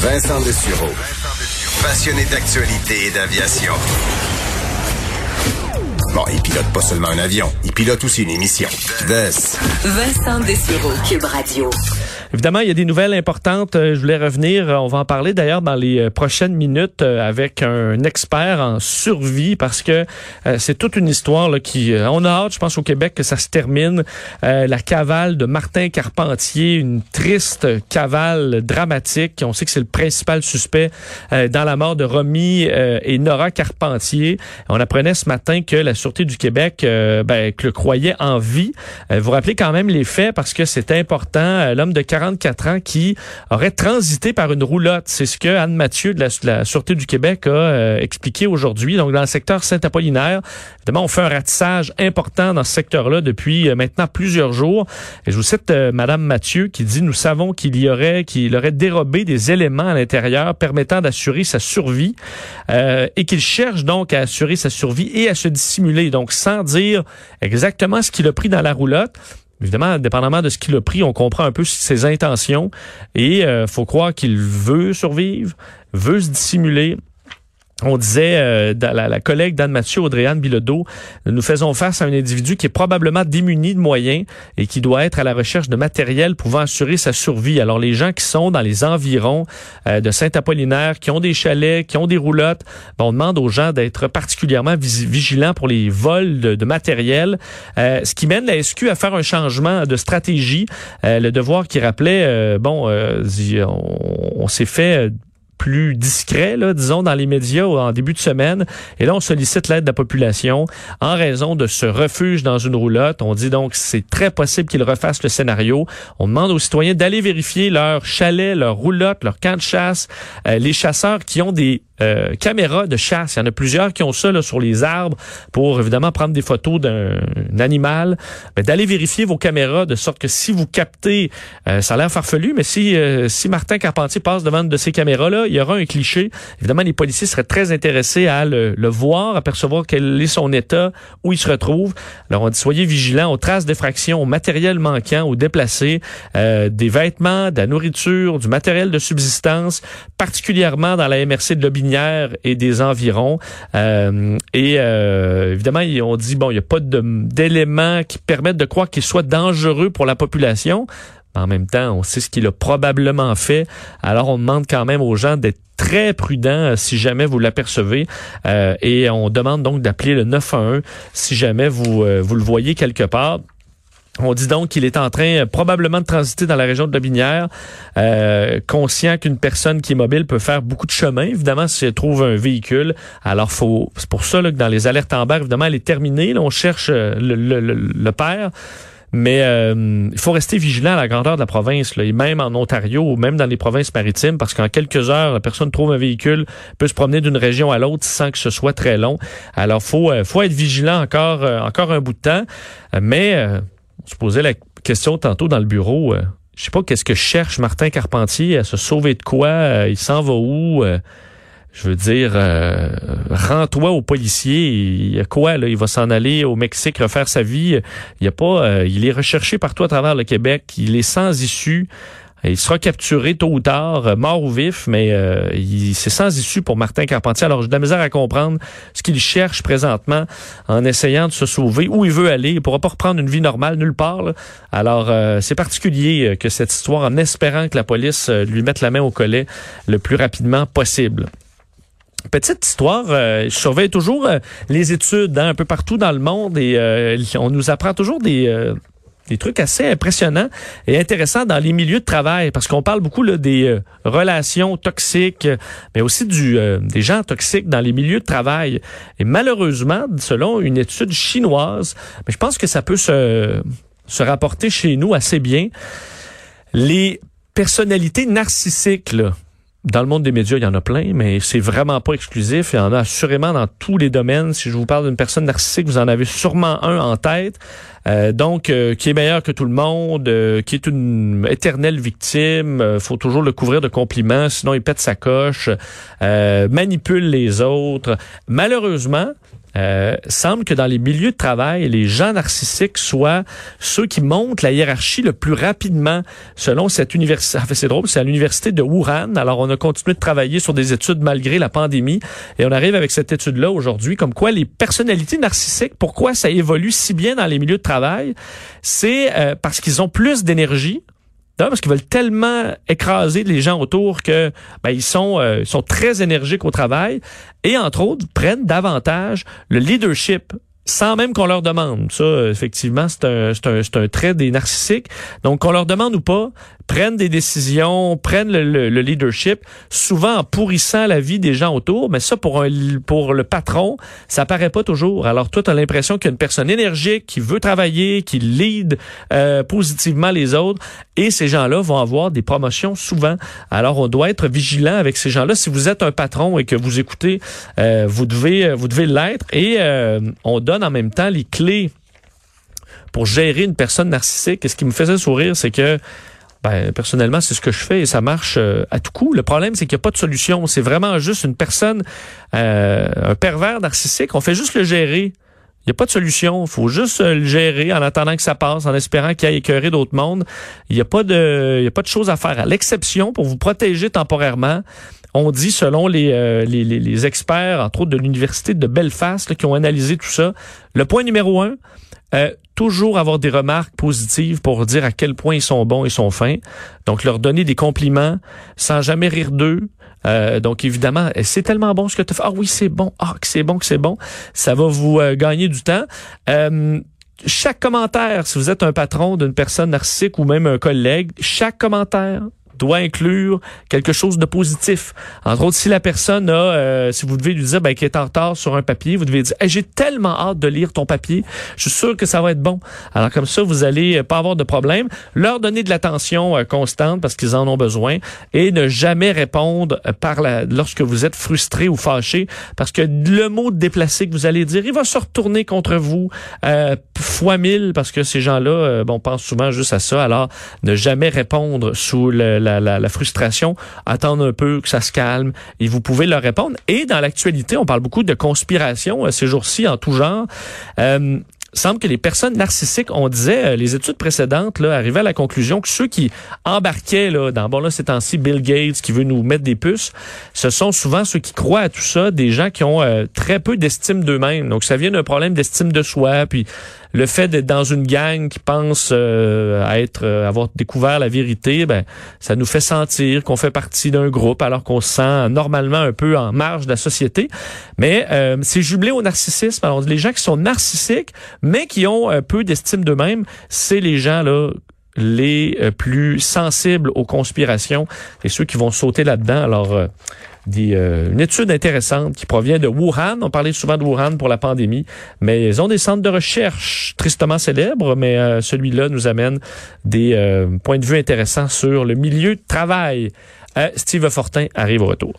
Vincent Dessureau. Passionné d'actualité et d'aviation. Bon, il pilote pas seulement un avion, il pilote aussi une émission. Vincent Dessureau, Cube Radio. Évidemment, il y a des nouvelles importantes. Euh, je voulais revenir. Euh, on va en parler d'ailleurs dans les euh, prochaines minutes avec un expert en survie parce que c'est toute une histoire là, qui. On a hâte, je pense, au Québec que ça se termine. la cavale de Martin Carpentier, une triste cavale dramatique. On sait que c'est le principal suspect dans la mort de Romy et Nora Carpentier. On apprenait ce matin que la Sûreté du Québec ben, le croyait en vie. vous vous rappelez quand même les faits parce que c'est important. L'homme de 44 ans qui aurait transité par une roulotte. C'est ce que Anne Mathieu de la, Sûreté du Québec a euh, expliqué aujourd'hui. Donc, dans le secteur Saint-Apollinaire, évidemment, on fait un ratissage important dans ce secteur-là depuis euh, maintenant plusieurs jours. Et je vous cite euh, Madame Mathieu qui dit, nous savons qu'il y aurait, qu'il aurait dérobé des éléments à l'intérieur permettant d'assurer sa survie et qu'il cherche donc à assurer sa survie et à se dissimuler. Donc, sans dire exactement ce qu'il a pris dans la roulotte, Évidemment, dépendamment de ce qu'il a pris, on comprend un peu ses intentions et euh, faut croire qu'il veut survivre, veut se dissimuler on disait, euh, la, la, collègue d'Anne Mathieu, Audrey-Anne Bilodeau, nous faisons face à un individu qui est probablement démuni de moyens et qui doit être à la recherche de matériel pouvant assurer sa survie. Alors les gens qui sont dans les environs euh, de Saint-Apollinaire, qui ont des chalets, qui ont des roulottes, ben, on demande aux gens d'être particulièrement vigilants pour les vols de, matériel, euh, ce qui mène la SQ à faire un changement de stratégie. le devoir qui rappelait, bon, on s'est fait plus discret, là, disons, dans les médias en début de semaine. Et là, on sollicite l'aide de la population en raison de ce refuge dans une roulotte. On dit donc c'est très possible qu'ils refassent le scénario. On demande aux citoyens d'aller vérifier leur chalet, leur roulotte, leur camp de chasse. Euh, les chasseurs qui ont des euh, caméras de chasse. Il y en a plusieurs qui ont ça là, sur les arbres pour évidemment prendre des photos d'un animal. Ben, d'aller vérifier vos caméras de sorte que si vous captez, euh, ça a l'air farfelu, mais si euh, si Martin Carpentier passe devant de ces caméras-là, il y aura un cliché. Évidemment, les policiers seraient très intéressés à le, le voir, à percevoir quel est son état, où il se retrouve. Alors, on dit soyez vigilants aux traces d'effraction, au matériel manquant, aux déplacés, des vêtements, de la nourriture, du matériel de subsistance, particulièrement dans la MRC de Lobigny et des environs. Euh, et euh, évidemment, on dit, bon, il n'y a pas d'éléments qui permettent de croire qu'il soit dangereux pour la population. En même temps, on sait ce qu'il a probablement fait. Alors, on demande quand même aux gens d'être très prudents euh, si jamais vous l'apercevez. et on demande donc d'appeler le 911 si jamais vous, vous le voyez quelque part. On dit donc qu'il est en train euh, probablement de transiter dans la région de Lobinière, euh, conscient qu'une personne qui est mobile peut faire beaucoup de chemin, évidemment, si elle trouve un véhicule. Alors, faut, c'est pour ça que dans les alertes en barre, évidemment, elle est terminée. on cherche euh, le, père. Mais euh, il faut rester vigilant à la grandeur de la province, là, et même en Ontario ou même dans les provinces maritimes, parce qu'en quelques heures, la personne trouve un véhicule, peut se promener d'une région à l'autre sans que ce soit très long. Alors, faut faut être vigilant encore encore un bout de temps, mais on se posait la question tantôt dans le bureau. Euh, je sais pas qu'est-ce que cherche Martin Carpentier à se sauver de quoi. Euh, il s'en va où? Euh, je veux dire, rends-toi au policier. Il y a quoi là? Il va s'en aller au Mexique refaire sa vie. Il y a pas. il est recherché partout à travers le Québec. Il est sans issue. Il sera capturé tôt ou tard, euh, mort ou vif, mais euh, c'est sans issue pour Martin Carpentier. Alors, j'ai de la misère à comprendre ce qu'il cherche présentement en essayant de se sauver, où il veut aller. Il pourra pas reprendre une vie normale nulle part. Alors, euh, c'est particulier que cette histoire, en espérant que la police lui mette la main au collet le plus rapidement possible. Petite histoire, je surveille toujours les études hein, un peu partout dans le monde et on nous apprend toujours des des trucs assez impressionnants et intéressants dans les milieux de travail parce qu'on parle beaucoup là, des euh, relations toxiques, mais aussi euh, des gens toxiques dans les milieux de travail. Et malheureusement, selon une étude chinoise, mais je pense que ça peut se, se rapporter chez nous assez bien, les personnalités narcissiques, là, dans le monde des médias, il y en a plein, mais c'est vraiment pas exclusif. Il y en a assurément dans tous les domaines. Si je vous parle d'une personne narcissique, vous en avez sûrement un en tête. Euh, donc, euh, qui est meilleur que tout le monde, euh, qui est une éternelle victime. faut toujours le couvrir de compliments, sinon il pète sa coche, manipule les autres. Malheureusement, euh, semble que dans les milieux de travail, les gens narcissiques soient ceux qui montent la hiérarchie le plus rapidement, selon cette université. Enfin, c'est drôle, c'est à l'université de Wuhan. Alors, on a continué de travailler sur des études malgré la pandémie, et on arrive avec cette étude-là aujourd'hui, comme quoi les personnalités narcissiques, pourquoi ça évolue si bien dans les milieux de travail, c'est euh, parce qu'ils ont plus d'énergie, parce qu'ils veulent tellement écraser les gens autour que ben, ils sont euh, sont très énergiques au travail et entre autres prennent davantage le leadership sans même qu'on leur demande. Ça, effectivement, c'est un, un, un trait des narcissiques. Donc, qu'on leur demande ou pas, prennent des décisions, prennent le, leadership, souvent en pourrissant la vie des gens autour. Mais ça, pour, un, pour le patron, ça paraît pas toujours. Alors, toi, tu as l'impression qu'il y a une personne énergique qui veut travailler, qui lead euh, positivement les autres. Et ces gens-là vont avoir des promotions souvent. Alors, on doit être vigilant avec ces gens-là. Si vous êtes un patron et que vous écoutez, euh, vous devez vous devez l'être. Et euh, on en même temps les clés pour gérer une personne narcissique. Et ce qui me faisait sourire, c'est que ben, personnellement, c'est ce que je fais et ça marche euh, à tout coup. Le problème, c'est qu'il n'y a pas de solution. C'est vraiment juste une personne, euh, un pervers narcissique. On fait juste le gérer. Il n'y a pas de solution. Il faut juste euh, le gérer en attendant que ça passe, en espérant qu'il aille écœurer d'autres mondes. Il n'y a pas de, il y a pas de choses à faire. À l'exception, pour vous protéger temporairement, on dit, selon les, les, les, experts, entre autres de l'Université de Belfast, qui ont analysé tout ça, le point numéro un, euh, toujours avoir des remarques positives pour dire à quel point ils sont bons et sont fins. Donc, leur donner des compliments sans jamais rire d'eux. Euh, donc, évidemment, eh, c'est tellement bon ce que tu fais. Ah oui, c'est bon. Ah, que c'est bon, que c'est bon. Ça va vous euh, gagner du temps. chaque commentaire, si vous êtes un patron d'une personne narcissique ou même un collègue, chaque commentaire doit inclure quelque chose de positif. Entre autres, si la personne a, euh, si vous devez lui dire ben, qu'elle est en retard sur un papier, vous devez dire j'ai tellement hâte de lire ton papier, je suis sûr que ça va être bon. Alors comme ça, vous allez euh, pas avoir de problème. Leur donner de l'attention euh, constante parce qu'ils en ont besoin et ne jamais répondre par la, lorsque vous êtes frustré ou fâché parce que le mot déplacé que vous allez dire, il va se retourner contre vous euh, fois mille parce que ces gens-là, bon, pensent souvent juste à ça. Alors ne jamais répondre sous le, la la, frustration, attendre un peu que ça se calme et vous pouvez leur répondre. Et dans l'actualité, on parle beaucoup de conspiration euh, ces jours-ci en tout genre. Euh, semble que les personnes narcissiques, on disait, euh, les études précédentes là, arrivaient à la conclusion que ceux qui embarquaient là, dans, bon là, ces temps-ci, Bill Gates qui veut nous mettre des puces, ce sont souvent ceux qui croient à tout ça, des gens qui ont très peu d'estime d'eux-mêmes. Donc, ça vient d'un problème d'estime de soi, puis le fait d'être dans une gang qui pense euh, être euh, avoir découvert la vérité, ben ça nous fait sentir qu'on fait partie d'un groupe alors qu'on se sent normalement un peu en marge de la société. Mais euh, c'est jublé au narcissisme. Alors les gens qui sont narcissiques mais qui ont un peu d'estime d'eux-mêmes, c'est les gens là les plus sensibles aux conspirations et ceux qui vont sauter là-dedans. Alors euh, une étude intéressante qui provient de Wuhan. On parlait souvent de Wuhan pour la pandémie, mais ils ont des centres de recherche tristement célèbres, mais euh, celui-là nous amène des euh, points de vue intéressants sur le milieu de travail. Steve Fortin arrive au retour.